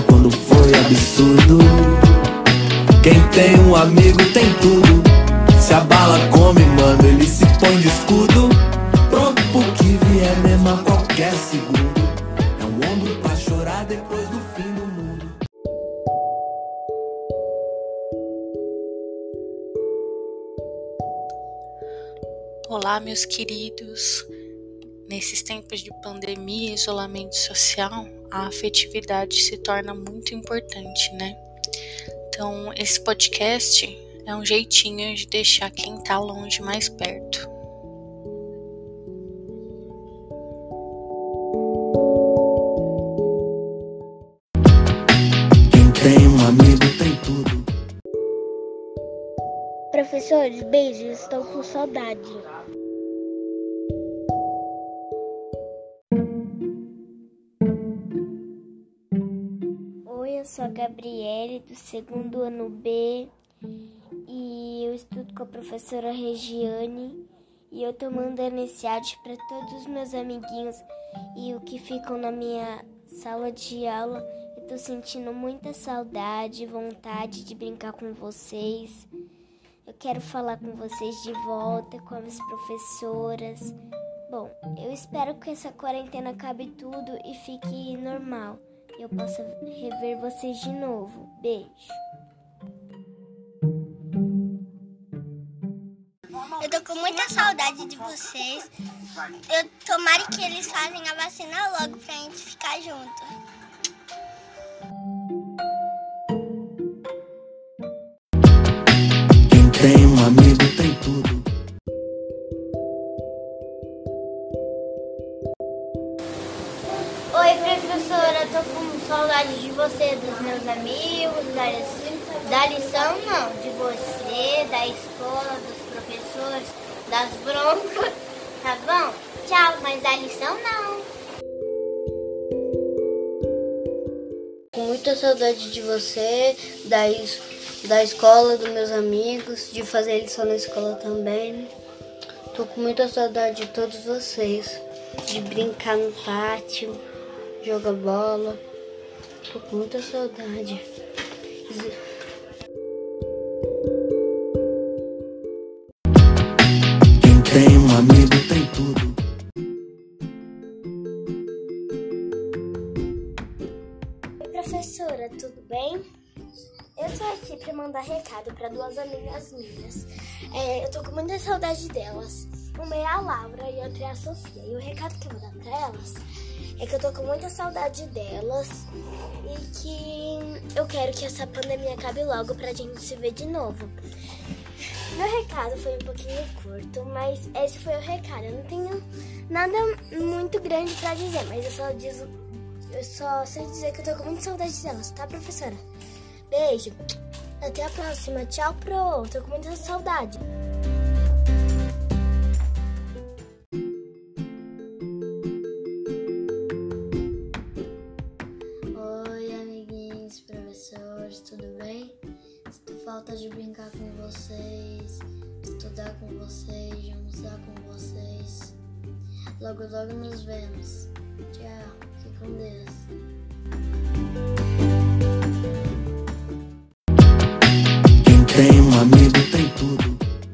quando foi absurdo. Quem tem um amigo tem tudo. Se a bala come, mano, ele se põe de escudo. Pronto pro que vier mesmo a qualquer segundo. É um ombro pra chorar depois do fim do mundo. Olá, meus queridos. Nesses tempos de pandemia e isolamento social, a afetividade se torna muito importante, né? Então, esse podcast é um jeitinho de deixar quem tá longe mais perto. Quem tem um amigo tem tudo. Professores, beijos, estou com saudade. Sou a Gabriele, do segundo ano B, e eu estudo com a professora Regiane, e eu tô mandando esse áudio para todos os meus amiguinhos e o que ficam na minha sala de aula. Eu tô sentindo muita saudade, vontade de brincar com vocês. Eu quero falar com vocês de volta, com as professoras. Bom, eu espero que essa quarentena acabe tudo e fique normal. Eu possa rever vocês de novo. Beijo. Eu tô com muita saudade de vocês. Eu tomara que eles fazem a vacina logo pra gente ficar junto. Oi, professora, tô com saudade de você, dos meus amigos, da, da lição não, de você, da escola, dos professores, das broncas, tá bom? Tchau, mas da lição não. Com muita saudade de você, da, da escola, dos meus amigos, de fazer lição na escola também. Tô com muita saudade de todos vocês, de brincar no pátio, jogar bola. Tô com muita saudade. Quem tem um amigo tem tudo. Oi, professora, tudo bem? Eu tô aqui pra mandar recado pra duas amigas minhas. É, eu tô com muita saudade delas. Uma é a Laura e a outra é a Sofia. E o recado que eu vou dar pra elas é que eu tô com muita saudade delas e que eu quero que essa pandemia acabe logo pra gente se ver de novo. Meu recado foi um pouquinho curto, mas esse foi o recado. Eu não tenho nada muito grande pra dizer, mas eu só diz, eu só sei dizer que eu tô com muita saudade delas, tá, professora? Beijo. Até a próxima. Tchau, pro. Tô com muita saudade. Falta de brincar com vocês, estudar com vocês, almoçar com vocês. Logo, logo nos vemos. Tchau, fique com Deus.